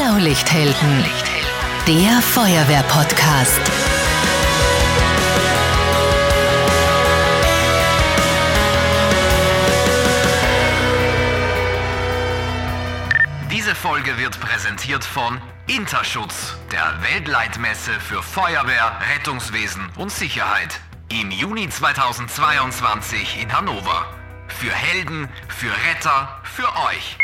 Blaulichthelden, der Feuerwehr-Podcast. Diese Folge wird präsentiert von Interschutz, der Weltleitmesse für Feuerwehr, Rettungswesen und Sicherheit. Im Juni 2022 in Hannover. Für Helden, für Retter, für euch.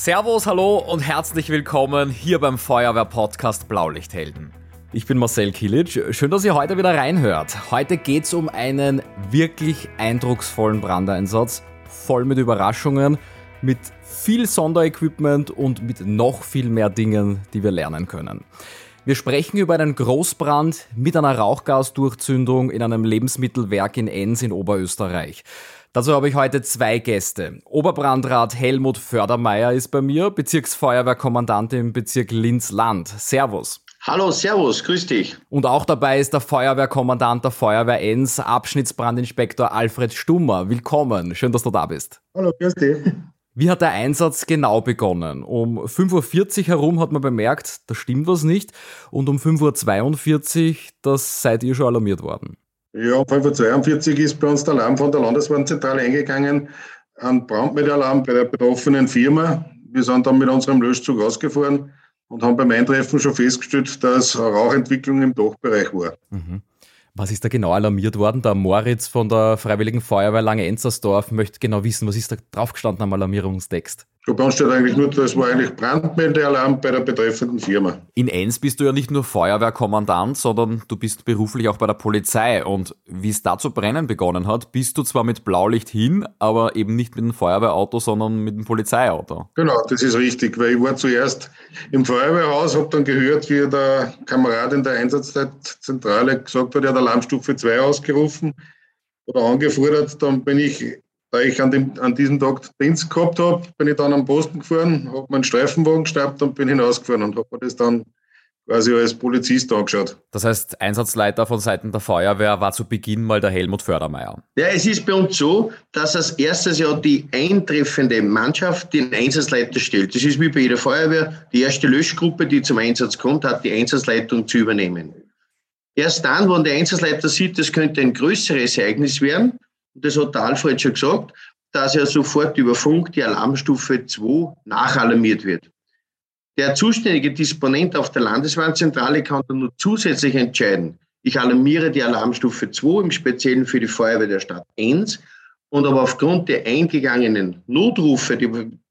Servus, hallo und herzlich willkommen hier beim Feuerwehr-Podcast Blaulichthelden. Ich bin Marcel Kilic. Schön, dass ihr heute wieder reinhört. Heute geht es um einen wirklich eindrucksvollen Brandeinsatz, voll mit Überraschungen, mit viel Sonderequipment und mit noch viel mehr Dingen, die wir lernen können. Wir sprechen über einen Großbrand mit einer Rauchgasdurchzündung in einem Lebensmittelwerk in Enns in Oberösterreich. Dazu habe ich heute zwei Gäste. Oberbrandrat Helmut Fördermeier ist bei mir, Bezirksfeuerwehrkommandant im Bezirk Linz-Land. Servus. Hallo, Servus, grüß dich. Und auch dabei ist der Feuerwehrkommandant der Feuerwehr Enns, Abschnittsbrandinspektor Alfred Stummer. Willkommen, schön, dass du da bist. Hallo, grüß dich. Wie hat der Einsatz genau begonnen? Um 5.40 Uhr herum hat man bemerkt, da stimmt was nicht. Und um 5.42 Uhr, das seid ihr schon alarmiert worden. Ja, um 5.42 Uhr ist bei uns der Alarm von der Landeswarnzentrale eingegangen. Ein Brandmeldealarm bei der betroffenen Firma. Wir sind dann mit unserem Löschzug ausgefahren und haben beim Eintreffen schon festgestellt, dass Rauchentwicklung im Dachbereich war. Mhm. Was ist da genau alarmiert worden? Der Moritz von der Freiwilligen Feuerwehr Lange-Enzersdorf möchte genau wissen, was ist da draufgestanden am Alarmierungstext? Du kannst steht eigentlich nur, das war eigentlich Brandmeldealarm bei der betreffenden Firma. In Enns bist du ja nicht nur Feuerwehrkommandant, sondern du bist beruflich auch bei der Polizei. Und wie es da zu brennen begonnen hat, bist du zwar mit Blaulicht hin, aber eben nicht mit dem Feuerwehrauto, sondern mit dem Polizeiauto. Genau, das ist richtig, weil ich war zuerst im Feuerwehrhaus, habe dann gehört, wie der Kamerad in der Einsatzzentrale gesagt hat, er hat Alarmstufe 2 ausgerufen oder angefordert. Dann bin ich da ich an, dem, an diesem Tag Dienst gehabt habe, bin ich dann am Posten gefahren, habe meinen Streifenwagen gestappt und bin hinausgefahren und habe mir das dann quasi als Polizist angeschaut. Das heißt, Einsatzleiter von Seiten der Feuerwehr war zu Beginn mal der Helmut Fördermeier. Ja, es ist bei uns so, dass als erstes ja die eintreffende Mannschaft den Einsatzleiter stellt. Das ist wie bei jeder Feuerwehr. Die erste Löschgruppe, die zum Einsatz kommt, hat die Einsatzleitung zu übernehmen. Erst dann, wenn der Einsatzleiter sieht, das könnte ein größeres Ereignis werden, das hat der Alfred schon gesagt, dass er sofort über Funk die Alarmstufe 2 nachalarmiert wird. Der zuständige Disponent auf der Landeswarnzentrale kann dann nur zusätzlich entscheiden, ich alarmiere die Alarmstufe 2 im Speziellen für die Feuerwehr der Stadt Enns und aber aufgrund der eingegangenen Notrufe, die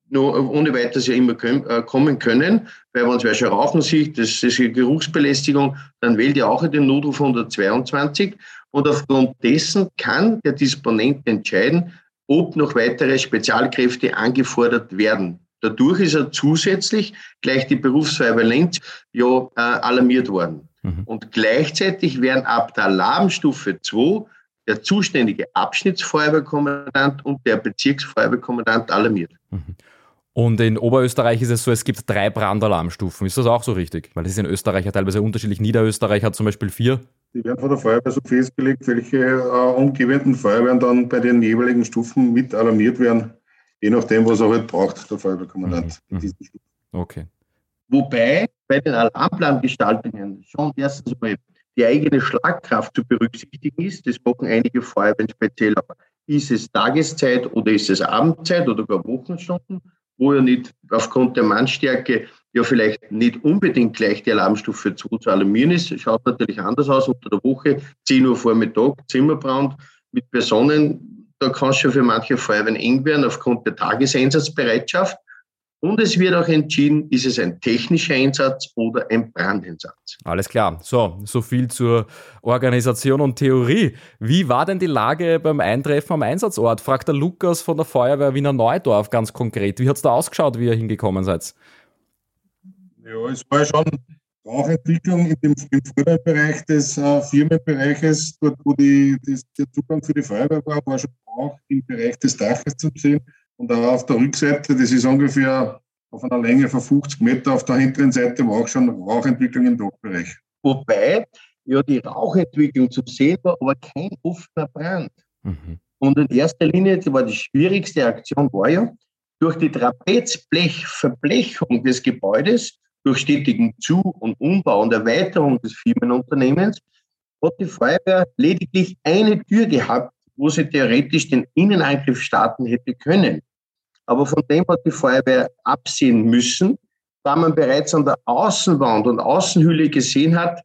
nur ohne weiteres ja immer äh, kommen können, weil wenn es wer schon rauchen sieht, das ist eine Geruchsbelästigung, dann wählt ihr auch den Notruf 122 und aufgrund dessen kann der Disponent entscheiden, ob noch weitere Spezialkräfte angefordert werden. Dadurch ist er zusätzlich gleich die Berufsfeuerwehr Lenz ja äh, alarmiert worden. Mhm. Und gleichzeitig werden ab der Alarmstufe 2 der zuständige Abschnittsfeuerwehrkommandant und der Bezirksfeuerwehrkommandant alarmiert. Mhm. Und in Oberösterreich ist es so, es gibt drei Brandalarmstufen. Ist das auch so richtig? Weil es ist in Österreich ja teilweise unterschiedlich. Niederösterreich hat zum Beispiel vier. Die werden von der Feuerwehr so festgelegt, welche äh, umgebenden Feuerwehren dann bei den jeweiligen Stufen mit alarmiert werden, je nachdem, was er halt braucht, der Feuerwehrkommandant. Mhm. mhm. Okay. Wobei bei den Alarmplangestaltungen schon erstens mal die eigene Schlagkraft zu berücksichtigen ist. Das machen einige Feuerwehren speziell. Ist es Tageszeit oder ist es Abendzeit oder gar Wochenstunden? Wo ja nicht aufgrund der Mannstärke ja vielleicht nicht unbedingt gleich die Alarmstufe 2 zu alarmieren ist. Schaut natürlich anders aus unter der Woche, 10 Uhr Vormittag, Zimmerbrand mit Personen. Da kann es schon für manche Feuerwehren eng werden aufgrund der Tageseinsatzbereitschaft. Und es wird auch entschieden, ist es ein technischer Einsatz oder ein Brandeinsatz. Alles klar. So, so viel zur Organisation und Theorie. Wie war denn die Lage beim Eintreffen am Einsatzort? Fragt der Lukas von der Feuerwehr Wiener Neudorf ganz konkret. Wie hat es da ausgeschaut, wie ihr hingekommen seid? Ja, es war schon Rauchentwicklung in dem, im vorderen Bereich des äh, Firmenbereiches, dort wo die, das, der Zugang für die Feuerwehr war, war schon Rauch im Bereich des Daches zu sehen. Und auch auf der Rückseite, das ist ungefähr auf einer Länge von 50 Meter auf der hinteren Seite, war auch schon Rauchentwicklung im Dachbereich. Wobei ja die Rauchentwicklung zu sehen war, aber kein offener Brand. Mhm. Und in erster Linie, die war die schwierigste Aktion war ja, durch die Trapezblechverblechung des Gebäudes durch stetigen Zu- und Umbau und Erweiterung des Firmenunternehmens hat die Feuerwehr lediglich eine Tür gehabt, wo sie theoretisch den Innenangriff starten hätte können. Aber von dem hat die Feuerwehr absehen müssen, da man bereits an der Außenwand und Außenhülle gesehen hat,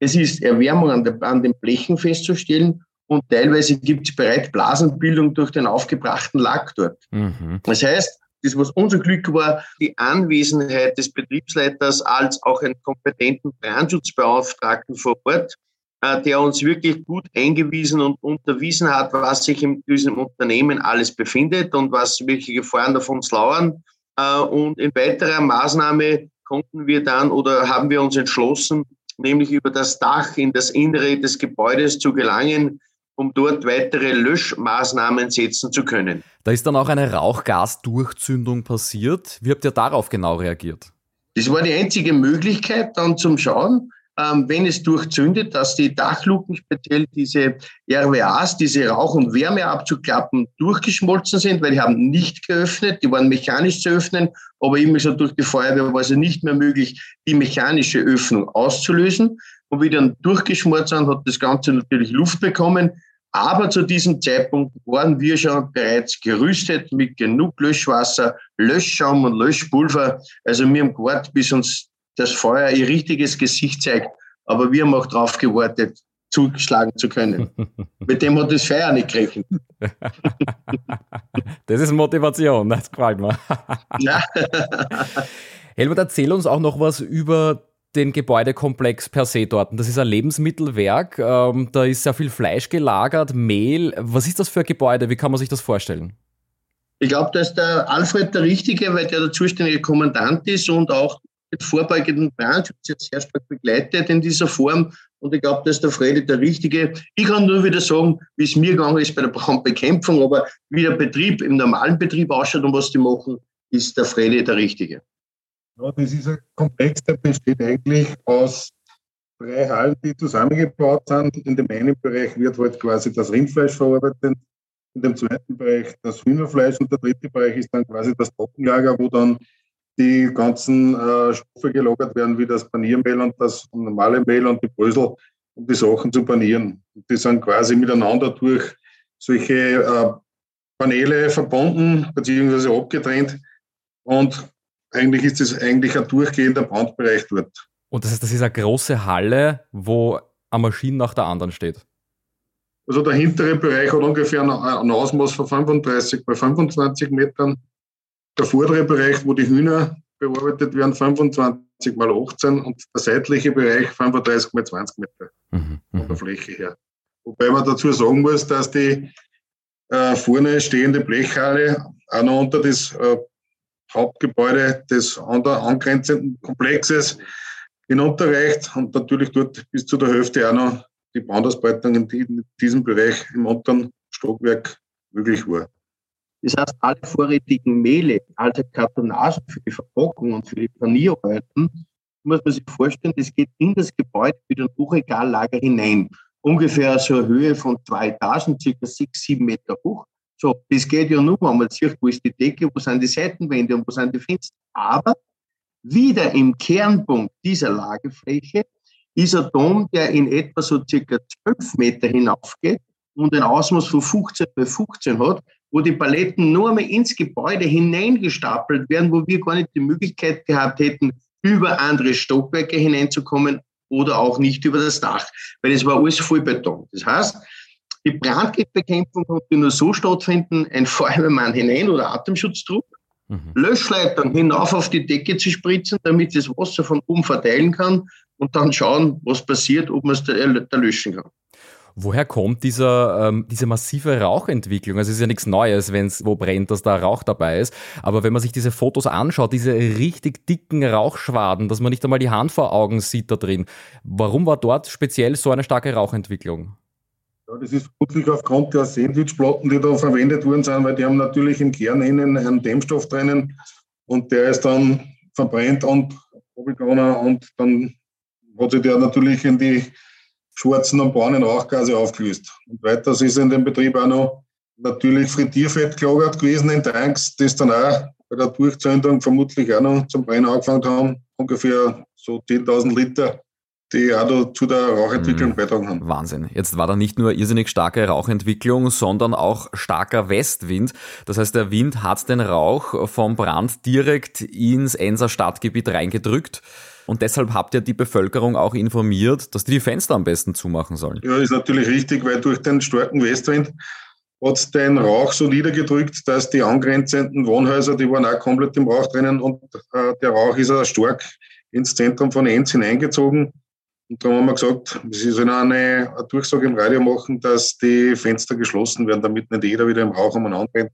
es ist Erwärmung an, der, an den Blechen festzustellen und teilweise gibt es bereits Blasenbildung durch den aufgebrachten Lack dort. Mhm. Das heißt, das, was unser Glück war, die Anwesenheit des Betriebsleiters als auch einen kompetenten Brandschutzbeauftragten vor Ort, der uns wirklich gut eingewiesen und unterwiesen hat, was sich in diesem Unternehmen alles befindet und was welche Gefahren auf uns lauern. Äh, und in weiterer Maßnahme konnten wir dann oder haben wir uns entschlossen, nämlich über das Dach in das Innere des Gebäudes zu gelangen, um dort weitere Löschmaßnahmen setzen zu können. Da ist dann auch eine Rauchgasdurchzündung passiert. Wie habt ihr darauf genau reagiert? Das war die einzige Möglichkeit, dann zum Schauen, ähm, wenn es durchzündet, dass die Dachluken, speziell diese RWAs, diese Rauch- und Wärmeabzugklappen, durchgeschmolzen sind, weil die haben nicht geöffnet, die waren mechanisch zu öffnen, aber immer so durch die Feuerwehr war es nicht mehr möglich, die mechanische Öffnung auszulösen. Und wie dann durchgeschmort sind, hat das Ganze natürlich Luft bekommen. Aber zu diesem Zeitpunkt waren wir schon bereits gerüstet mit genug Löschwasser, Löschschaum und Löschpulver. Also wir haben gewartet, bis uns das Feuer ihr richtiges Gesicht zeigt. Aber wir haben auch darauf gewartet, zuschlagen zu können. mit dem hat das Feuer nicht gerechnet. das ist Motivation, das gefällt mir. ja. Helmut, erzähl uns auch noch was über den Gebäudekomplex per se dort. Das ist ein Lebensmittelwerk, ähm, da ist sehr viel Fleisch gelagert, Mehl. Was ist das für ein Gebäude? Wie kann man sich das vorstellen? Ich glaube, da ist der Alfred der Richtige, weil der der zuständige Kommandant ist und auch den vorbeugenden Brandschutz jetzt sehr stark begleitet in dieser Form. Und ich glaube, da ist der Fredi der Richtige. Ich kann nur wieder sagen, wie es mir gegangen ist bei der Brandbekämpfung, aber wie der Betrieb im normalen Betrieb ausschaut und was die machen, ist der Fredi der Richtige. Ja, das ist ein Komplex, der besteht eigentlich aus drei Hallen, die zusammengebaut sind. In dem einen Bereich wird halt quasi das Rindfleisch verarbeitet, in dem zweiten Bereich das Hühnerfleisch und der dritte Bereich ist dann quasi das Trockenlager, wo dann die ganzen äh, Stoffe gelagert werden, wie das Paniermehl und das normale Mehl und die Brösel, um die Sachen zu panieren. Und die sind quasi miteinander durch solche äh, Paneele verbunden bzw. abgetrennt und eigentlich ist es eigentlich ein durchgehender Brandbereich dort. Und das heißt, das ist eine große Halle, wo eine Maschine nach der anderen steht? Also der hintere Bereich hat ungefähr ein Ausmaß von 35 bei 25 Metern. Der vordere Bereich, wo die Hühner bearbeitet werden, 25 mal 18 und der seitliche Bereich 35 mal 20 Meter mhm, von der mhm. Fläche her. Wobei man dazu sagen muss, dass die äh, vorne stehende Blechhalle auch noch unter das äh, Hauptgebäude des angrenzenden Komplexes hinunterreicht und natürlich dort bis zu der Hälfte auch noch die Brandausbreitung in diesem Bereich im unteren Stockwerk möglich war. Das heißt, alle vorrätigen Mehle, alte Kartonagen für die Verpackung und für die Panierarbeiten, muss man sich vorstellen, das geht in das Gebäude mit einem Hochregallager hinein. Ungefähr so eine Höhe von zwei Etagen, circa sechs, sieben Meter hoch. So, das geht ja nur, wenn man sieht, wo ist die Decke, wo sind die Seitenwände und wo sind die Fenster. Aber wieder im Kernpunkt dieser Lagefläche ist ein Dom, der in etwa so circa 12 Meter hinaufgeht und ein Ausmaß von 15 bei 15 hat, wo die Paletten nur einmal ins Gebäude hineingestapelt werden, wo wir gar nicht die Möglichkeit gehabt hätten, über andere Stockwerke hineinzukommen oder auch nicht über das Dach, weil es war alles voll Beton. Das heißt, die Brandbekämpfung konnte nur so stattfinden, ein Feuerwehrmann hinein oder Atemschutzdruck, mhm. Löschleitern hinauf auf die Decke zu spritzen, damit das Wasser von oben verteilen kann und dann schauen, was passiert, ob man es da, da löschen kann. Woher kommt dieser, ähm, diese massive Rauchentwicklung? Also es ist ja nichts Neues, wenn es wo brennt, dass da Rauch dabei ist. Aber wenn man sich diese Fotos anschaut, diese richtig dicken Rauchschwaden, dass man nicht einmal die Hand vor Augen sieht da drin, warum war dort speziell so eine starke Rauchentwicklung? Ja, das ist vermutlich aufgrund der Sandwichplatten, die da verwendet worden sind, weil die haben natürlich im Kern innen einen Dämmstoff drinnen und der ist dann verbrennt und und dann hat sich der natürlich in die schwarzen und braunen Rauchgase aufgelöst. Und weiters ist in dem Betrieb auch noch natürlich Frittierfett gelagert gewesen in Tanks, das dann auch bei der Durchzündung vermutlich auch noch zum Brennen angefangen haben. ungefähr so 10.000 Liter die auch zu der Rauchentwicklung mhm. beitragen haben. Wahnsinn. Jetzt war da nicht nur irrsinnig starke Rauchentwicklung, sondern auch starker Westwind. Das heißt, der Wind hat den Rauch vom Brand direkt ins Enser Stadtgebiet reingedrückt. Und deshalb habt ihr die Bevölkerung auch informiert, dass die die Fenster am besten zumachen sollen. Ja, ist natürlich richtig, weil durch den starken Westwind hat den Rauch so niedergedrückt, dass die angrenzenden Wohnhäuser, die waren auch komplett im Rauch drinnen und äh, der Rauch ist auch stark ins Zentrum von Enz hineingezogen. Und darum haben wir gesagt, sie sollen eine, eine Durchsage im Radio machen, dass die Fenster geschlossen werden, damit nicht jeder wieder im Rauch umeinander rennt.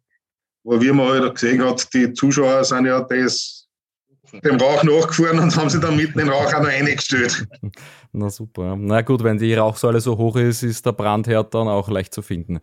Aber wie man halt gesehen hat, die Zuschauer sind ja das, dem Rauch nachgefahren und haben sich dann mitten in den Rauch auch noch eingestellt. Na super. Na gut, wenn die Rauchsäule so hoch ist, ist der Brandherd dann auch leicht zu finden.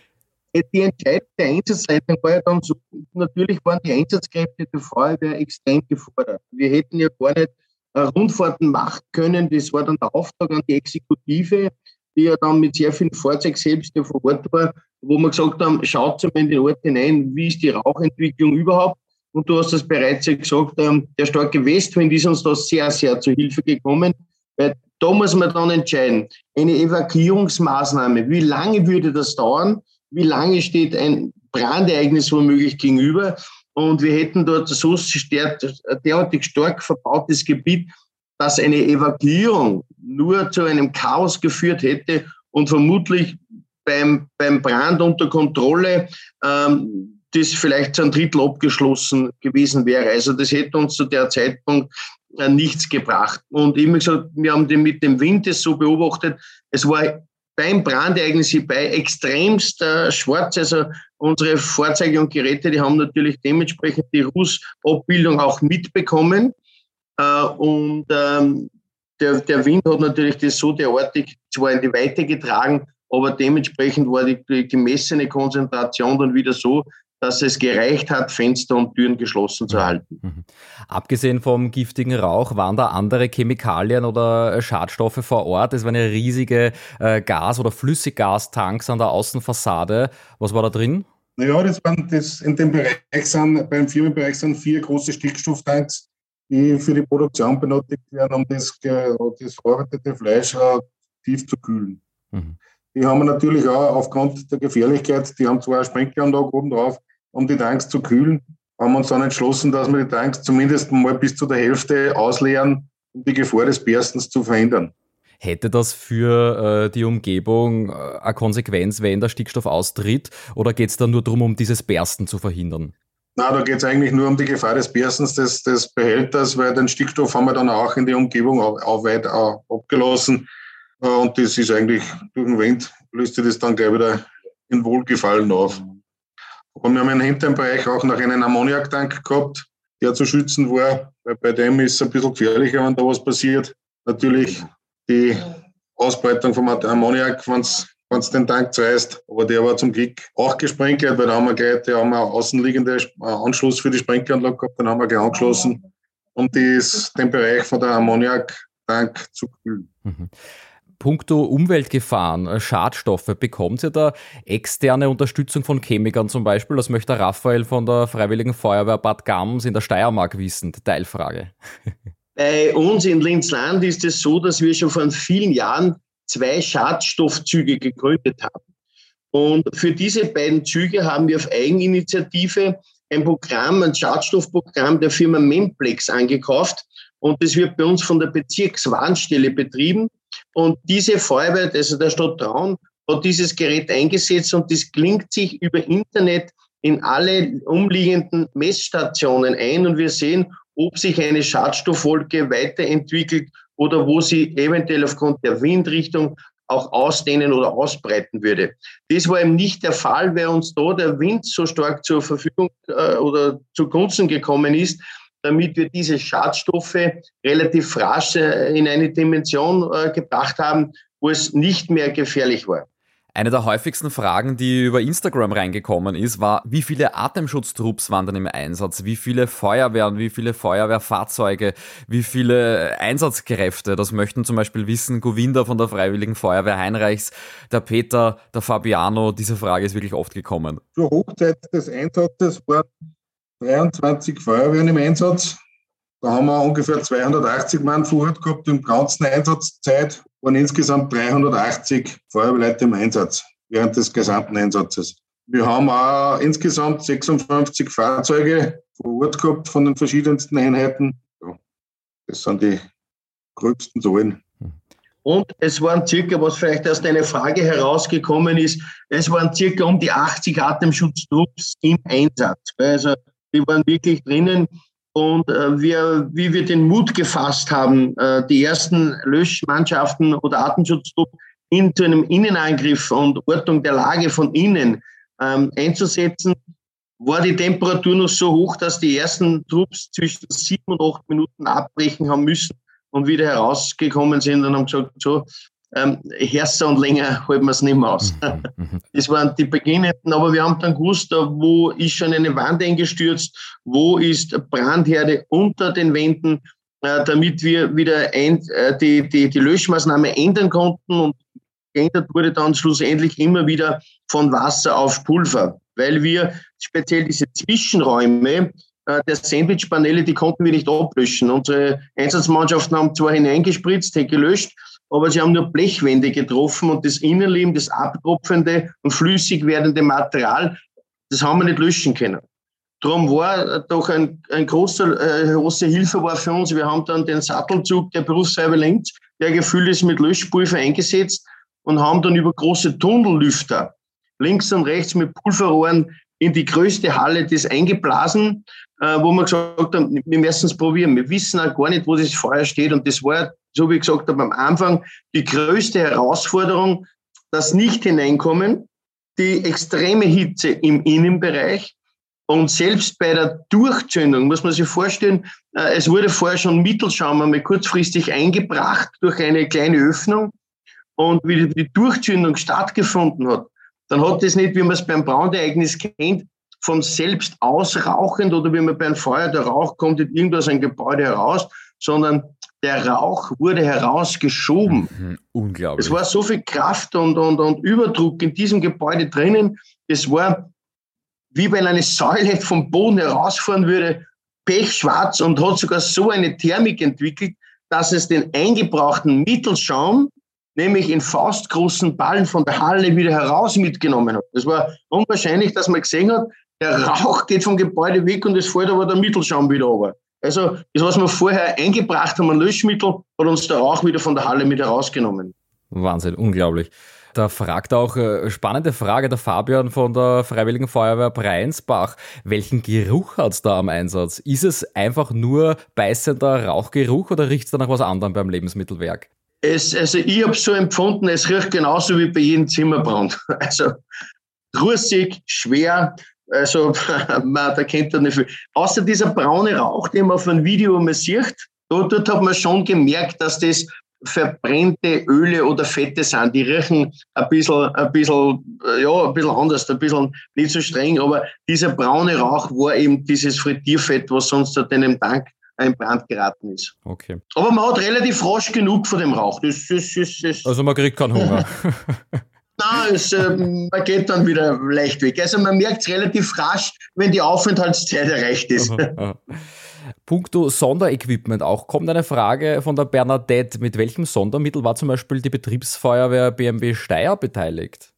Die Entscheidung der Einsatzleitung war ja dann so, natürlich waren die Einsatzkräfte der Feuerwehr extrem gefordert. Wir hätten ja gar nicht Rundfahrten machen können. Das war dann der Auftrag an die Exekutive, die ja dann mit sehr vielen Fahrzeugen selbst ja vor Ort war, wo wir gesagt haben, schaut mal in den Ort hinein, wie ist die Rauchentwicklung überhaupt? Und du hast das bereits gesagt, ähm, der starke Westwind ist uns da sehr, sehr zu Hilfe gekommen, weil da muss man dann entscheiden, eine Evakuierungsmaßnahme, wie lange würde das dauern? Wie lange steht ein Brandereignis womöglich gegenüber? Und wir hätten dort so derartig stark verbautes Gebiet, dass eine Evakuierung nur zu einem Chaos geführt hätte und vermutlich beim, beim Brand unter Kontrolle ähm, das vielleicht zu einem Drittel abgeschlossen gewesen wäre. Also das hätte uns zu der Zeitpunkt äh, nichts gebracht. Und immer gesagt, wir haben den mit dem Wind das so beobachtet, es war beim Brandereignis bei extremst äh, schwarz. Also unsere Fahrzeuge und Geräte, die haben natürlich dementsprechend die Rußabbildung auch mitbekommen. Äh, und ähm, der, der Wind hat natürlich das so derartig zwar in die Weite getragen, aber dementsprechend war die, die gemessene Konzentration dann wieder so, dass es gereicht hat, Fenster und Türen geschlossen zu halten. Mhm. Abgesehen vom giftigen Rauch, waren da andere Chemikalien oder Schadstoffe vor Ort? Es waren ja riesige äh, Gas- oder Flüssiggastanks an der Außenfassade. Was war da drin? Naja, das waren das in dem Bereich sind, beim Firmenbereich sind vier große Stickstofftanks, die für die Produktion benötigt werden, um das, das verarbeitete Fleisch äh, tief zu kühlen. Mhm. Die haben wir natürlich auch aufgrund der Gefährlichkeit, die haben zwar eine Sprinkleranlage oben drauf, um die Tanks zu kühlen, haben wir uns dann entschlossen, dass wir die Tanks zumindest mal bis zu der Hälfte ausleeren, um die Gefahr des Berstens zu verhindern. Hätte das für äh, die Umgebung äh, eine Konsequenz, wenn der Stickstoff austritt, oder geht es da nur darum, um dieses Bersten zu verhindern? Na, da geht es eigentlich nur um die Gefahr des Berstens des, des Behälters, weil den Stickstoff haben wir dann auch in die Umgebung auch, auch weit auch abgelassen. Äh, und das ist eigentlich durch den Wind löst sich das dann gleich wieder in Wohlgefallen auf. Und wir haben im hinteren Bereich auch noch einen Ammoniaktank gehabt, der zu schützen war, weil bei dem ist es ein bisschen gefährlicher, wenn da was passiert. Natürlich die Ausbreitung vom Ammoniak, wenn es den Tank zerreißt. Aber der war zum Glück auch gesprenkelt, weil da haben wir gleich, da haben wir außenliegende Anschluss für die Sprenkleranlage gehabt, den haben wir gleich angeschlossen, um dies, den Bereich von der Ammoniaktank zu kühlen. Mhm. Punkto Umweltgefahren, äh, Schadstoffe, bekommt ihr da externe Unterstützung von Chemikern zum Beispiel? Das möchte Raphael von der Freiwilligen Feuerwehr Bad Gams in der Steiermark wissen. Teilfrage. Bei uns in Linzland ist es so, dass wir schon vor vielen Jahren zwei Schadstoffzüge gegründet haben. Und für diese beiden Züge haben wir auf Eigeninitiative ein Programm, ein Schadstoffprogramm der Firma Memplex angekauft. Und das wird bei uns von der Bezirkswarnstelle betrieben. Und diese Feuerwehr, also der Stadt Traun, hat dieses Gerät eingesetzt und das klingt sich über Internet in alle umliegenden Messstationen ein und wir sehen, ob sich eine Schadstoffwolke weiterentwickelt oder wo sie eventuell aufgrund der Windrichtung auch ausdehnen oder ausbreiten würde. Das war eben nicht der Fall, weil uns da der Wind so stark zur Verfügung äh, oder zugunsten gekommen ist, damit wir diese Schadstoffe relativ rasch äh, in eine Dimension äh, gebracht haben, wo es nicht mehr gefährlich war. Eine der häufigsten Fragen, die über Instagram reingekommen ist, war, wie viele Atemschutztrupps waren denn im Einsatz? Wie viele Feuerwehren, wie viele Feuerwehrfahrzeuge, wie viele Einsatzkräfte? Das möchten zum Beispiel wissen Govinda von der Freiwilligen Feuerwehr Heinreichs, der Peter, der Fabiano. Diese Frage ist wirklich oft gekommen. Zur Hochzeit des Einsatzes waren 23 Feuerwehren im Einsatz. Da haben wir ungefähr 280 Mann vor Ort gehabt. Im ganzen Einsatzzeit waren insgesamt 380 Feuerwehrleute im Einsatz während des gesamten Einsatzes. Wir haben auch insgesamt 56 Fahrzeuge vor Ort gehabt von den verschiedensten Einheiten. Das sind die gröbsten Zahlen. Und es waren circa, was vielleicht aus deiner Frage herausgekommen ist, es waren circa um die 80 Atemschutztrupps im Einsatz. Also die waren wirklich drinnen. Und äh, wir, wie wir den Mut gefasst haben, äh, die ersten Löschmannschaften oder Atemschutztrupps in zu einem Innenangriff und Ortung der Lage von innen ähm, einzusetzen, war die Temperatur noch so hoch, dass die ersten Trupps zwischen sieben und acht Minuten abbrechen haben müssen und wieder herausgekommen sind und haben gesagt, so, ähm, härter und länger halten wir es nicht mehr aus. Mhm, mhm. Das waren die Beginnenden, aber wir haben dann gewusst, wo ist schon eine Wand eingestürzt, wo ist Brandherde unter den Wänden, äh, damit wir wieder ein, äh, die, die, die Löschmaßnahme ändern konnten und geändert wurde dann schlussendlich immer wieder von Wasser auf Pulver, weil wir speziell diese Zwischenräume äh, der Sandwich-Paneele, die konnten wir nicht ablöschen. Unsere Einsatzmannschaften haben zwar hineingespritzt, gelöscht, aber sie haben nur Blechwände getroffen und das Innenleben, das abtropfende und flüssig werdende Material, das haben wir nicht löschen können. Darum war doch ein, ein großer, äh, große Hilfe war für uns. Wir haben dann den Sattelzug der Berufsfeuerwehr Lenz, der gefüllt ist mit Löschpulver eingesetzt und haben dann über große Tunnellüfter links und rechts mit Pulverrohren in die größte Halle das eingeblasen, äh, wo wir gesagt haben, wir müssen es probieren. Wir wissen auch gar nicht, wo das Feuer steht. Und das war, so wie ich gesagt habe, am Anfang die größte Herausforderung, das nicht hineinkommen, die extreme Hitze im Innenbereich. Und selbst bei der Durchzündung muss man sich vorstellen, äh, es wurde vorher schon Mittelschaum einmal kurzfristig eingebracht durch eine kleine Öffnung. Und wie die Durchzündung stattgefunden hat, dann hat das nicht, wie man es beim Brandereignis kennt, von selbst ausrauchend oder wie man beim Feuer, der Rauch kommt in irgendwas ein Gebäude heraus, sondern der Rauch wurde herausgeschoben. Mhm, unglaublich. Es war so viel Kraft und, und, und Überdruck in diesem Gebäude drinnen. Es war, wie wenn eine Säule vom Boden herausfahren würde, pechschwarz und hat sogar so eine Thermik entwickelt, dass es den eingebrauchten Mittelschaum nämlich in faustgroßen Ballen von der Halle wieder heraus mitgenommen hat. Das war unwahrscheinlich, dass man gesehen hat, der Rauch geht vom Gebäude weg und es fällt aber der Mittelschaum wieder runter. Also das, was wir vorher eingebracht haben an Löschmittel, hat uns der Rauch wieder von der Halle mit herausgenommen. Wahnsinn, unglaublich. Da fragt auch, äh, spannende Frage, der Fabian von der Freiwilligen Feuerwehr Breinsbach. Welchen Geruch hat es da am Einsatz? Ist es einfach nur beißender Rauchgeruch oder riecht es da nach was anderem beim Lebensmittelwerk? Es, also ich habe es so empfunden, es riecht genauso wie bei jedem Zimmerbrand. Also russig, schwer, also man, da kennt er nicht viel. Außer dieser braune Rauch, den man auf einem Video mal sieht, dort, dort hat man schon gemerkt, dass das verbrennte Öle oder Fette sind. Die riechen ein bisschen, ein bisschen, ja, ein bisschen anders, ein bisschen nicht so streng, aber dieser braune Rauch war eben dieses Frittierfett, was sonst dort in dem Tank in Brand geraten ist. Okay. Aber man hat relativ rasch genug von dem Rauch. Das, das, das, also man kriegt keinen Hunger. Nein, es, äh, man geht dann wieder leicht weg. Also man merkt es relativ rasch, wenn die Aufenthaltszeit erreicht ist. Aha, aha. Punkto Sonderequipment auch kommt eine Frage von der Bernadette. Mit welchem Sondermittel war zum Beispiel die Betriebsfeuerwehr BMW Steyr beteiligt?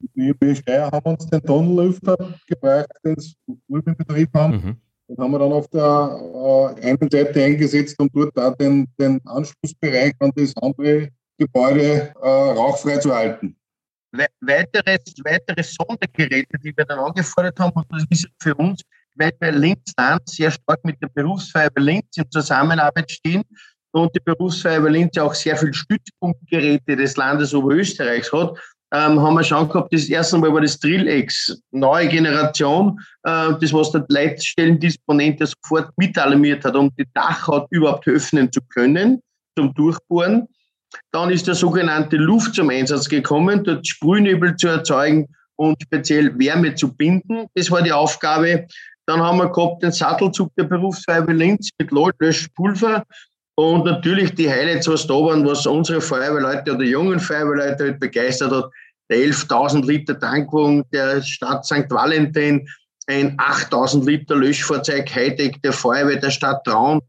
Die BMW Steyr haben uns den Tunnellüfter gebracht, den wir in Betrieb haben. Mhm. Den haben wir dann auf der äh, einen Seite eingesetzt, um dort da den, den Anschlussbereich an das andere Gebäude äh, rauchfrei zu halten. Weitere, weitere Sondergeräte, die wir dann angefordert haben, und das ist für uns, weil wir Linz Land sehr stark mit der Berufsfeuerwehr Linz in Zusammenarbeit stehen und die Berufsfeuerwehr Linz auch sehr viele Stützpunktgeräte des Landes Oberösterreichs hat, ähm, haben wir schon gehabt, das erste Mal war das Drill-X, neue Generation, äh, das was der Leitstellendisponent ja sofort mitalarmiert hat, um die Dachhaut überhaupt öffnen zu können, zum Durchbohren. Dann ist der sogenannte Luft zum Einsatz gekommen, dort Sprühnebel zu erzeugen und speziell Wärme zu binden. Das war die Aufgabe. Dann haben wir gehabt den Sattelzug der Berufsfeuerwehr Linz mit Löschpulver und natürlich die Highlights, was da waren, was unsere Feuerwehrleute oder jungen Feuerwehrleute halt begeistert hat. Der 11.000 Liter Tankwagen der Stadt St. Valentin, ein 8.000 Liter Löschfahrzeug Hightech der Feuerwehr der Stadt Traun,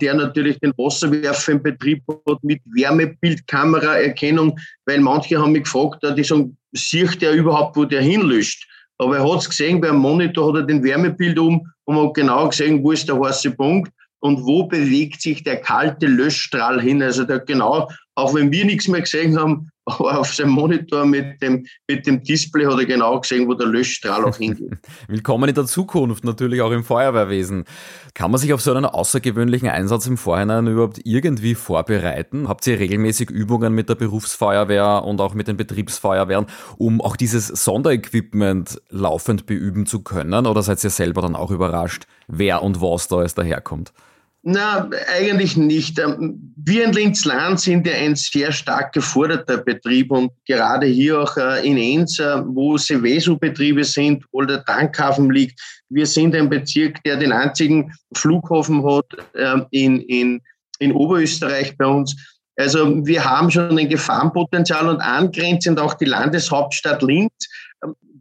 der natürlich den Wasserwerfer im Betrieb hat mit Wärmebildkameraerkennung, weil manche haben mich gefragt, äh, die sagen, sieht der überhaupt, wo der hinlöscht? Aber er hat es gesehen, beim Monitor hat er den Wärmebild um und hat genau gesehen, wo ist der heiße Punkt und wo bewegt sich der kalte Löschstrahl hin. Also der genau, auch wenn wir nichts mehr gesehen haben, auf seinem Monitor mit dem, mit dem Display hat er genau gesehen, wo der Löschstrahl auch hingeht. Willkommen in der Zukunft, natürlich auch im Feuerwehrwesen. Kann man sich auf so einen außergewöhnlichen Einsatz im Vorhinein überhaupt irgendwie vorbereiten? Habt ihr regelmäßig Übungen mit der Berufsfeuerwehr und auch mit den Betriebsfeuerwehren, um auch dieses Sonderequipment laufend beüben zu können? Oder seid ihr selber dann auch überrascht, wer und was da jetzt daherkommt? Na, eigentlich nicht. Ähm, wir in Linz-Land sind ja ein sehr stark geforderter Betrieb und gerade hier auch äh, in Enz, äh, wo Seveso-Betriebe sind, wo der Tankhafen liegt. Wir sind ein Bezirk, der den einzigen Flughafen hat ähm, in, in, in Oberösterreich bei uns. Also wir haben schon ein Gefahrenpotenzial und angrenzend auch die Landeshauptstadt Linz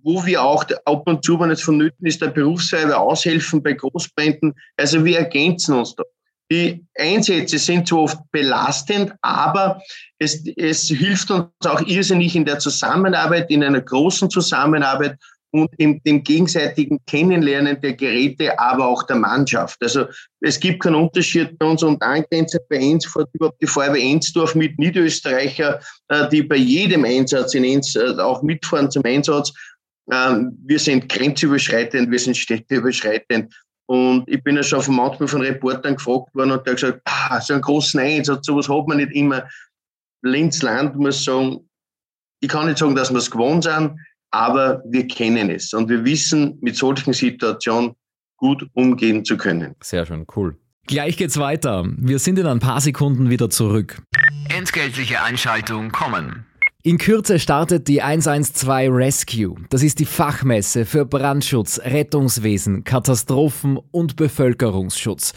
wo wir auch ab und zu, wenn es vonnöten ist, der Berufsfeuerwehr aushelfen bei Großbränden. Also wir ergänzen uns da. Die Einsätze sind zwar oft belastend, aber es, es hilft uns auch irrsinnig in der Zusammenarbeit, in einer großen Zusammenarbeit und in dem gegenseitigen Kennenlernen der Geräte, aber auch der Mannschaft. Also es gibt keinen Unterschied bei uns und angrenzend bei Enz fährt überhaupt die Feuerwehr Enzdorf mit Niederösterreicher, äh, die bei jedem Einsatz in Enz äh, auch mitfahren zum Einsatz. Ähm, wir sind grenzüberschreitend, wir sind städteüberschreitend. Und ich bin ja schon von manchmal von Reportern gefragt worden und der hat gesagt, ah, so einen großen Einsatz, sowas hat man nicht immer. Linz-Land muss sagen, ich kann nicht sagen, dass wir es gewohnt sind, aber wir kennen es und wir wissen, mit solchen Situationen gut umgehen zu können. Sehr schön, cool. Gleich geht's weiter. Wir sind in ein paar Sekunden wieder zurück. Entgeltliche Einschaltung kommen. In Kürze startet die 112 Rescue. Das ist die Fachmesse für Brandschutz, Rettungswesen, Katastrophen und Bevölkerungsschutz.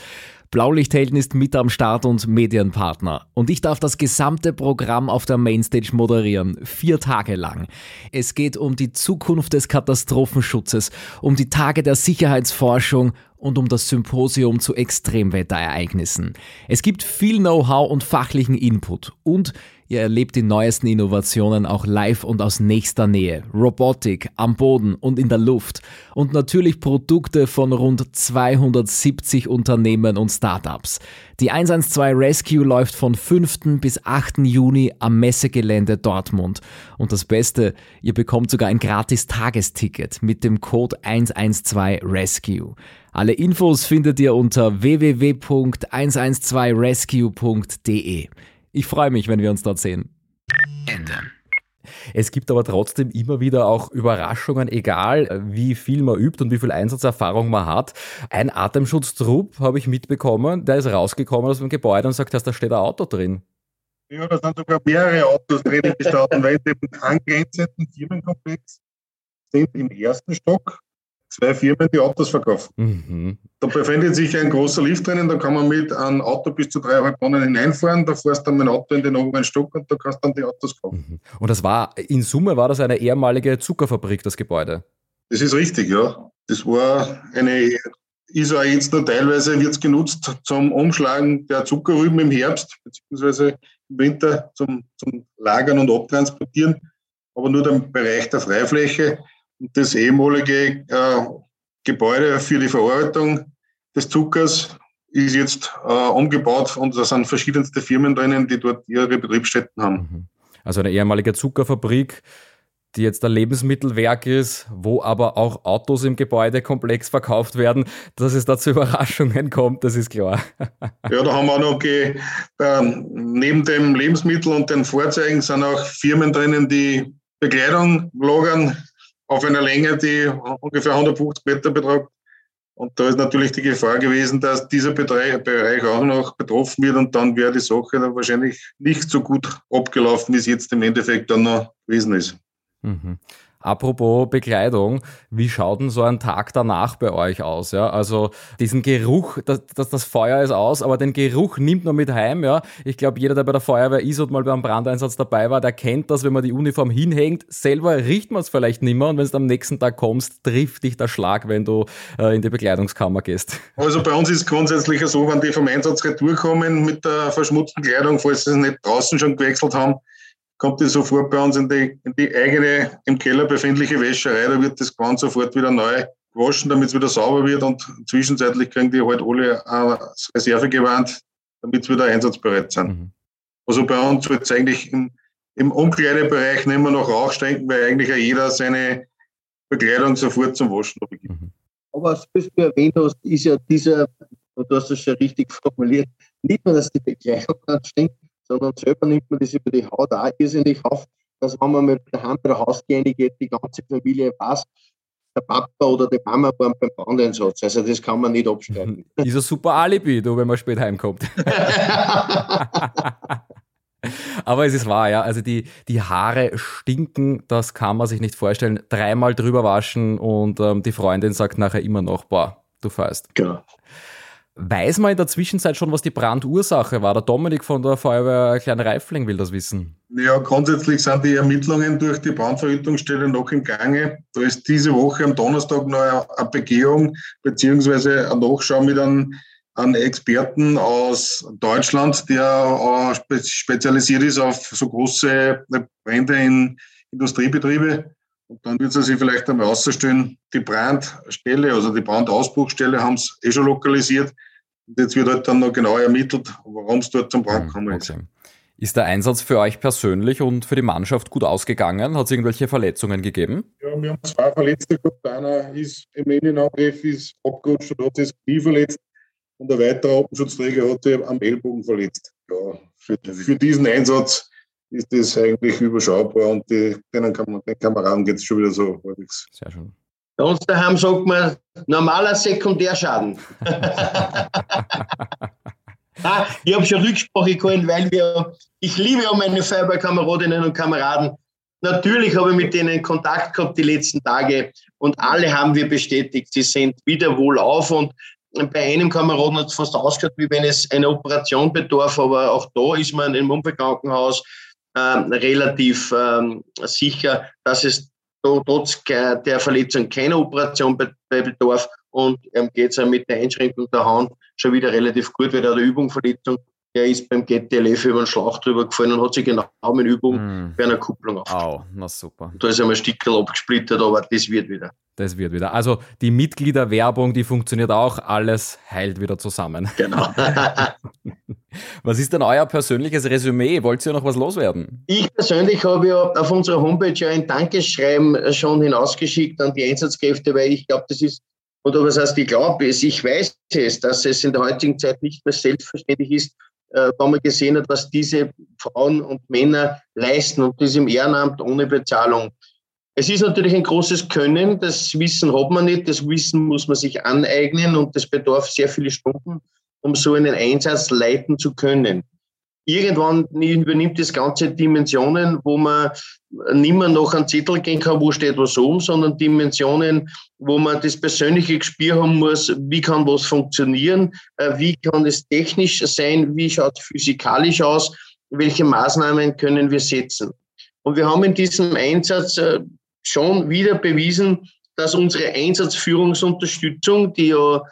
Blaulichthelden ist mit am Start und Medienpartner. Und ich darf das gesamte Programm auf der Mainstage moderieren, vier Tage lang. Es geht um die Zukunft des Katastrophenschutzes, um die Tage der Sicherheitsforschung und um das Symposium zu Extremwetterereignissen. Es gibt viel Know-how und fachlichen Input und Ihr erlebt die neuesten Innovationen auch live und aus nächster Nähe. Robotik am Boden und in der Luft. Und natürlich Produkte von rund 270 Unternehmen und Startups. Die 112 Rescue läuft von 5. bis 8. Juni am Messegelände Dortmund. Und das Beste, ihr bekommt sogar ein gratis Tagesticket mit dem Code 112 Rescue. Alle Infos findet ihr unter www.112rescue.de. Ich freue mich, wenn wir uns dort sehen. Ende. Es gibt aber trotzdem immer wieder auch Überraschungen, egal wie viel man übt und wie viel Einsatzerfahrung man hat. Ein Atemschutztrupp habe ich mitbekommen, der ist rausgekommen aus dem Gebäude und sagt, dass da steht ein Auto drin. Ja, da sind sogar mehrere Autos drin gestanden, weil im angrenzenden Firmenkomplex sind im ersten Stock zwei Firmen, die Autos verkaufen. Mhm. Da befindet sich ein großer Lift drinnen, da kann man mit einem Auto bis zu dreieinhalb Tonnen hineinfahren, da fährst du dann mit dem Auto in den oberen Stock und da kannst du dann die Autos kaufen. Mhm. Und das war, in Summe war das eine ehemalige Zuckerfabrik, das Gebäude? Das ist richtig, ja. Das war eine, ist auch jetzt nur teilweise, wird es genutzt zum Umschlagen der Zuckerrüben im Herbst, beziehungsweise im Winter zum, zum Lagern und Abtransportieren, aber nur der Bereich der Freifläche das ehemalige äh, Gebäude für die Verarbeitung des Zuckers ist jetzt äh, umgebaut und da sind verschiedenste Firmen drinnen, die dort ihre Betriebsstätten haben. Mhm. Also eine ehemalige Zuckerfabrik, die jetzt ein Lebensmittelwerk ist, wo aber auch Autos im Gebäudekomplex verkauft werden. Dass es da zu Überraschungen kommt, das ist klar. ja, da haben wir auch noch, äh, neben dem Lebensmittel und den Fahrzeugen sind auch Firmen drinnen, die Bekleidung lagern, auf einer Länge, die ungefähr 150 Meter betragt. Und da ist natürlich die Gefahr gewesen, dass dieser Bereich auch noch betroffen wird und dann wäre die Sache dann wahrscheinlich nicht so gut abgelaufen, wie es jetzt im Endeffekt dann noch gewesen ist. Mhm. Apropos Bekleidung, wie schaut denn so ein Tag danach bei euch aus? Ja? Also diesen Geruch, das, das, das Feuer ist aus, aber den Geruch nimmt man mit heim. Ja? Ich glaube, jeder, der bei der Feuerwehr ist und mal beim Brandeinsatz dabei war, der kennt das, wenn man die Uniform hinhängt. Selber riecht man es vielleicht nicht mehr und wenn du am nächsten Tag kommst, trifft dich der Schlag, wenn du äh, in die Bekleidungskammer gehst. Also bei uns ist es grundsätzlich so, wenn die vom Einsatz retour kommen mit der verschmutzten Kleidung, falls sie es nicht draußen schon gewechselt haben, kommt die sofort bei uns in die, in die eigene im Keller befindliche Wäscherei. Da wird das Gewand sofort wieder neu gewaschen, damit es wieder sauber wird und zwischenzeitlich kriegen die halt alle als Reservegewand, damit sie wieder einsatzbereit sind. Mhm. Also bei uns wird es eigentlich im, im Umkleidebereich nicht mehr nach Rauch stinken, weil eigentlich ja jeder seine Bekleidung sofort zum Waschen beginnt. Mhm. Aber was du erwähnt hast, ist ja dieser, und du hast es schon richtig formuliert, nicht nur, dass die Bekleidung stinkt, sondern selber nimmt man das über die Haut auch irrsinnig auf, dass wenn man mit der Hand bei der Hausgemeinde geht, die ganze Familie weiß, der Papa oder die Mama waren beim Brandeinsatz. Also das kann man nicht abstreiten. Ist ein super Alibi, du, wenn man spät heimkommt. Aber es ist wahr, ja. Also die, die Haare stinken, das kann man sich nicht vorstellen. Dreimal drüber waschen und ähm, die Freundin sagt nachher immer noch, boah, du fährst. Genau. Weiß man in der Zwischenzeit schon, was die Brandursache war? Der Dominik von der Feuerwehr Klein Reifling will das wissen. Ja, grundsätzlich sind die Ermittlungen durch die Brandverhütungsstelle noch im Gange. Da ist diese Woche am Donnerstag noch eine Begehung beziehungsweise ein Nachschau mit einem, einem Experten aus Deutschland, der spezialisiert ist auf so große Brände in Industriebetriebe. Und dann wird es sich vielleicht einmal ausstellen, die Brandstelle, also die Brandausbruchstelle haben es eh schon lokalisiert. Und jetzt wird halt dann noch genau ermittelt, warum es dort zum Brand hm, gekommen ist. Okay. Ist der Einsatz für euch persönlich und für die Mannschaft gut ausgegangen? Hat es irgendwelche Verletzungen gegeben? Ja, wir haben zwei Verletzte gehabt. Einer ist im Innenangriff ist abgerutscht und hat sich das Knie verletzt. Und ein weiterer Atemschutzträger hat sich am Ellbogen verletzt. Ja, für, für diesen Einsatz ist das eigentlich überschaubar und die, denen kann man, den Kameraden geht es schon wieder so halbwegs. Sehr schön. Bei uns daheim sagt man normaler Sekundärschaden. ah, ich habe schon Rücksprache gehalten, weil wir, ich liebe ja meine Feuerwehrkameradinnen und Kameraden. Natürlich habe ich mit denen Kontakt gehabt die letzten Tage und alle haben wir bestätigt, sie sind wieder wohlauf und bei einem Kameraden hat es fast ausgeschaut, wie wenn es eine Operation bedarf, aber auch da ist man im Unfallkrankenhaus relativ ähm, sicher, dass es trotz der Verletzung keine Operation bedarf und ähm, geht es mit der Einschränkung der Hand schon wieder relativ gut, weil der Übungverletzung der ist beim GTLF über den Schlauch drüber gefallen und hat sich genau mit Übung mm. bei einer Kupplung aufgestellt. Au, na super. Da ist einmal ein Stickel abgesplittert, aber das wird wieder. Das wird wieder. Also die Mitgliederwerbung, die funktioniert auch, alles heilt wieder zusammen. Genau. was ist denn euer persönliches Resümee? Wollt ihr noch was loswerden? Ich persönlich habe ja auf unserer Homepage ein Dankeschreiben schon hinausgeschickt an die Einsatzkräfte, weil ich glaube, das ist oder was heißt, ich glaube es, ich weiß es, dass es in der heutigen Zeit nicht mehr selbstverständlich ist, äh, da man gesehen hat, was diese Frauen und Männer leisten und das im Ehrenamt ohne Bezahlung. Es ist natürlich ein großes Können, das Wissen hat man nicht, das Wissen muss man sich aneignen und das bedarf sehr viele Stunden, um so einen Einsatz leiten zu können irgendwann übernimmt das Ganze Dimensionen, wo man nicht mehr noch einen Zettel gehen kann, wo steht was um, sondern Dimensionen, wo man das persönliche Gespür haben muss, wie kann was funktionieren, äh, wie kann es technisch sein, wie schaut es physikalisch aus, welche Maßnahmen können wir setzen. Und wir haben in diesem Einsatz äh, schon wieder bewiesen, dass unsere Einsatzführungsunterstützung, die ja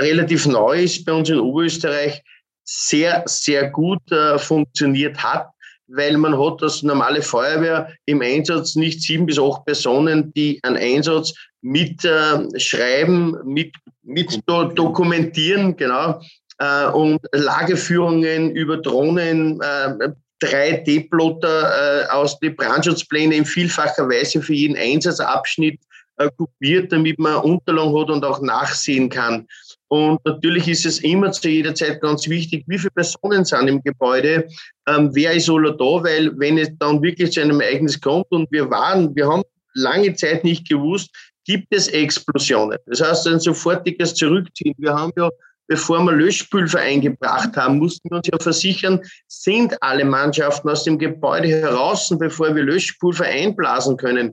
relativ neu ist bei uns in Oberösterreich, sehr, sehr gut äh, funktioniert hat, weil man hat das normale Feuerwehr im Einsatz nicht sieben bis acht Personen, die einen Einsatz mit äh, schreiben, mit, mit do dokumentieren, genau, äh, und Lageführungen über Drohnen, äh, 3D-Plotter äh, aus den Brandschutzplänen in vielfacher Weise für jeden Einsatzabschnitt äh, kopiert, damit man Unterlagen hat und auch nachsehen kann. Und natürlich ist es immer zu jeder Zeit ganz wichtig, wie viele Personen sind im Gebäude, ähm, wer ist alle da, weil wenn es dann wirklich zu einem Ereignis kommt und wir waren, wir haben lange Zeit nicht gewusst, gibt es Explosionen. Das heißt, ein sofortiges Zurückziehen. Wir haben ja, bevor wir Löschpulver eingebracht haben, mussten wir uns ja versichern, sind alle Mannschaften aus dem Gebäude heraus, bevor wir Löschpulver einblasen können.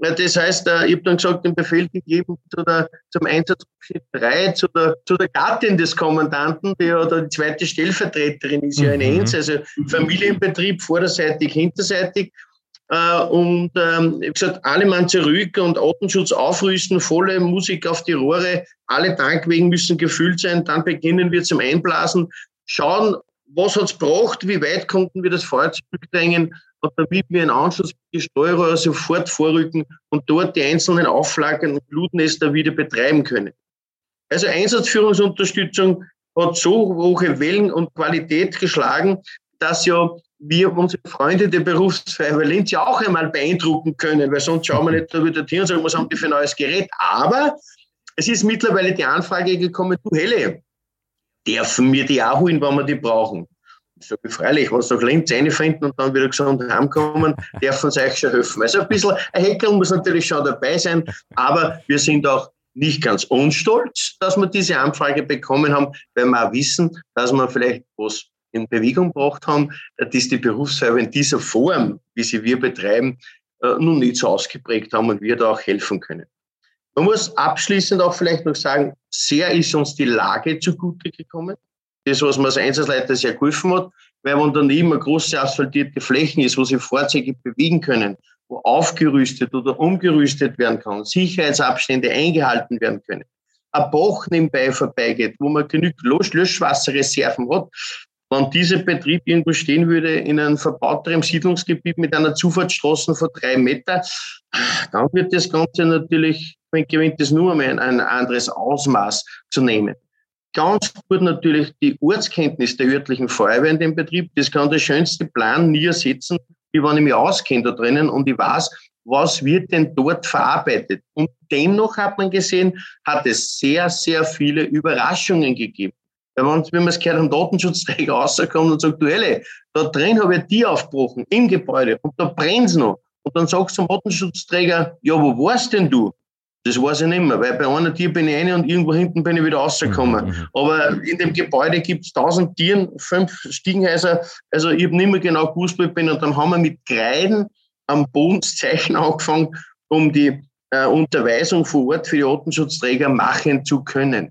Das heißt, äh, ich habe dann gesagt, den Befehl gegeben zu der, zum Einsatzabschnitt 3, zu der, zu der Gattin des Kommandanten, die ja die zweite Stellvertreterin ist, ja in mhm. Enz, also Familienbetrieb, vorderseitig, hinterseitig. Äh, und ähm, ich habe gesagt, alle Mann zurück und Artenschutz aufrüsten, volle Musik auf die Rohre, alle Tankwegen müssen gefüllt sein, dann beginnen wir zum Einblasen, schauen, was hat es braucht, wie weit konnten wir das Feuer zurückdrängen und damit wir einen Anschluss die Steuerer sofort vorrücken und dort die einzelnen Auflagen und Blutnester wieder betreiben können. Also Einsatzführungsunterstützung hat so hohe Wellen und Qualität geschlagen, dass ja wir unsere Freunde der Berufsfeuerwehr Linz ja auch einmal beeindrucken können, weil sonst schauen wir nicht da wieder hin und sagen, was haben die für ein neues Gerät. Aber es ist mittlerweile die Anfrage gekommen, du Helle, dürfen wir die auch holen, wenn wir die brauchen? Ich sage, freilich, was nach Linz reinfinden und dann wieder gesund heimkommen, dürfen sie euch schon helfen. Also ein bisschen, ein Heckel muss natürlich schon dabei sein, aber wir sind auch nicht ganz unstolz, dass wir diese Anfrage bekommen haben, weil wir auch wissen, dass wir vielleicht was in Bewegung gebracht haben, dass die Berufsfeuerwehr in dieser Form, wie sie wir betreiben, äh, nun nicht so ausgeprägt haben und wir da auch helfen können. Man muss abschließend auch vielleicht noch sagen, sehr ist uns die Lage zugute gekommen. Das, was man als Einsatzleiter sehr geholfen hat, weil wenn dann immer große asphaltierte Flächen ist, wo sich Fahrzeuge bewegen können, wo aufgerüstet oder umgerüstet werden kann, Sicherheitsabstände eingehalten werden können, ein Bach nebenbei vorbeigeht, wo man genügend Löschwasserreserven hat, wenn dieser Betrieb irgendwo stehen würde in einem verbauteren Siedlungsgebiet mit einer Zufahrtsstraße von drei Meter, dann wird das Ganze natürlich, gewinnt es nur mehr ein anderes Ausmaß zu nehmen. Ganz gut natürlich die Ortskenntnis der örtlichen Feuerwehr in dem Betrieb. Das kann der schönste Plan nie ersetzen, wie wenn ich mich auskenne da drinnen und ich weiß, was wird denn dort verarbeitet. Und dennoch hat man gesehen, hat es sehr, sehr viele Überraschungen gegeben. Wenn, wenn man es gehört, ein Datenschutzträger rauskommt und sagt, du Helle, da drin habe ich die aufgebrochen, im Gebäude, und da brennt noch. Und dann sagst du zum Datenschutzträger, ja, wo warst denn du? Das weiß ich nicht mehr, weil bei einer Tier bin ich rein und irgendwo hinten bin ich wieder rausgekommen. Mhm. mhm. Aber in dem Gebäude gibt es tausend Tieren, fünf Stiegenhäuser. Also ich habe nicht mehr genau gewusst, wo ich bin. Und dann haben wir mit Kreiden am Bodenszeichen angefangen, um die äh, Unterweisung vor Ort für die Artenschutzträger machen zu können.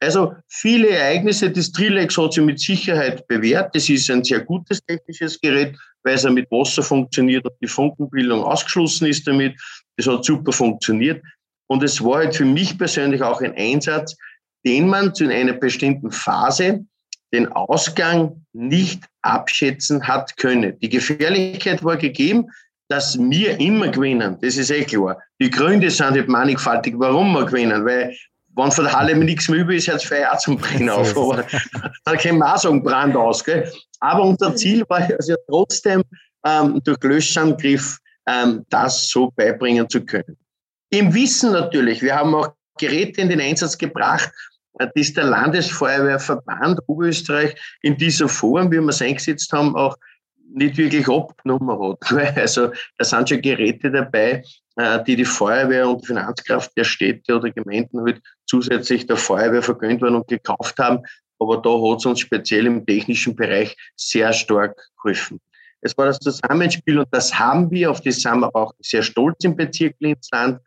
Also viele Ereignisse, das Trilex hat sich mit Sicherheit bewährt. Das ist ein sehr gutes technisches Gerät, weil es ja mit Wasser funktioniert und die Funkenbildung ausgeschlossen ist damit. Das hat super funktioniert. Und es war halt für mich persönlich auch ein Einsatz, den man zu einer bestimmten Phase den Ausgang nicht abschätzen hat können. Die Gefährlichkeit war gegeben, dass wir immer gewinnen. Das ist eh klar. Die Gründe sind halt mannigfaltig, warum wir gewinnen. Weil wenn von der Halle nichts mehr über ist, hört es Feuer zum Brennen auf. Aber da können wir auch sagen, Brand aus. Gell? Aber unser Ziel war also trotzdem, ähm, durch Löschangriff ähm, das so beibringen zu können. Im Wissen natürlich, wir haben auch Geräte in den Einsatz gebracht, äh, das der Landesfeuerwehrverband Oberösterreich in dieser Form, wie wir es eingesetzt haben, auch nicht wirklich abgenommen hat. Also da sind schon Geräte dabei, äh, die die Feuerwehr und die Finanzkraft der Städte oder Gemeinden halt zusätzlich der Feuerwehr vergönnt waren und gekauft haben. Aber da hat es uns speziell im technischen Bereich sehr stark geholfen. Es war das Zusammenspiel und das haben wir, auf das sind wir auch sehr stolz im Bezirk Linzland,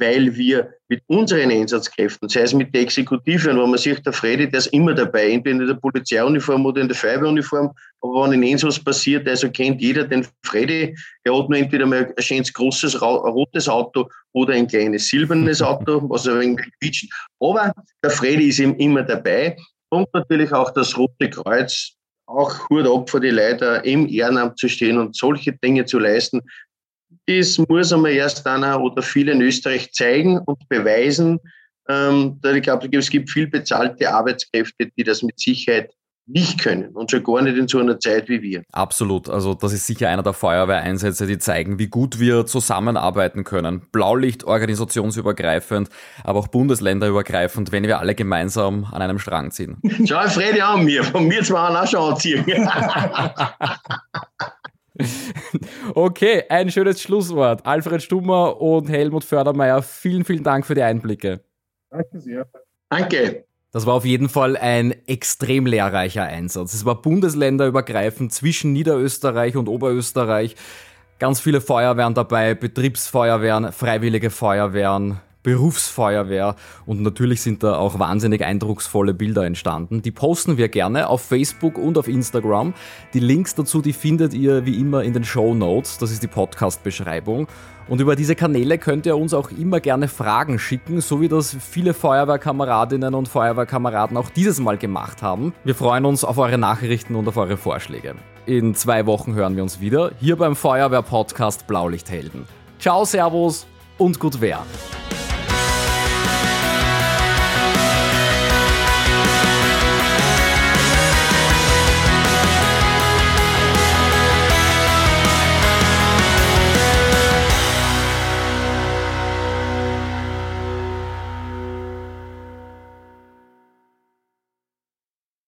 weil wir mit unseren Einsatzkräften, sei es mit der Exekutive, und wenn man sieht, der Freddy, der ist immer dabei, entweder in der Polizeiuniform oder in der Feuerwehruniform, aber wenn in Enns was passiert, also kennt jeder den Freddy, er hat nur entweder mal ein schönes großes rotes Auto oder ein kleines silbernes Auto, was er irgendwie quietscht, aber der Freddy ist ihm immer dabei. Und natürlich auch das Rote Kreuz, auch Hut ab für die Leute, im Ehrenamt zu stehen und solche Dinge zu leisten, das muss einmal erst einer oder viele in Österreich zeigen und beweisen. Ähm, ich glaube, es gibt viel bezahlte Arbeitskräfte, die das mit Sicherheit nicht können und schon gar nicht in so einer Zeit wie wir. Absolut. Also das ist sicher einer der Feuerwehreinsätze, die zeigen, wie gut wir zusammenarbeiten können. Blaulicht organisationsübergreifend, aber auch bundesländerübergreifend, wenn wir alle gemeinsam an einem Strang ziehen. Schau Fredi an mir, von mir zwei auch schon anziehen. Okay, ein schönes Schlusswort. Alfred Stummer und Helmut Fördermeier, vielen, vielen Dank für die Einblicke. Danke sehr. Danke. Das war auf jeden Fall ein extrem lehrreicher Einsatz. Es war bundesländerübergreifend zwischen Niederösterreich und Oberösterreich. Ganz viele Feuerwehren dabei, Betriebsfeuerwehren, freiwillige Feuerwehren, Berufsfeuerwehr und natürlich sind da auch wahnsinnig eindrucksvolle Bilder entstanden. Die posten wir gerne auf Facebook und auf Instagram. Die Links dazu, die findet ihr wie immer in den Show Notes. Das ist die Podcast-Beschreibung. Und über diese Kanäle könnt ihr uns auch immer gerne Fragen schicken, so wie das viele Feuerwehrkameradinnen und Feuerwehrkameraden auch dieses Mal gemacht haben. Wir freuen uns auf eure Nachrichten und auf eure Vorschläge. In zwei Wochen hören wir uns wieder hier beim Feuerwehr-Podcast Blaulichthelden. Ciao, Servus und gut wäre.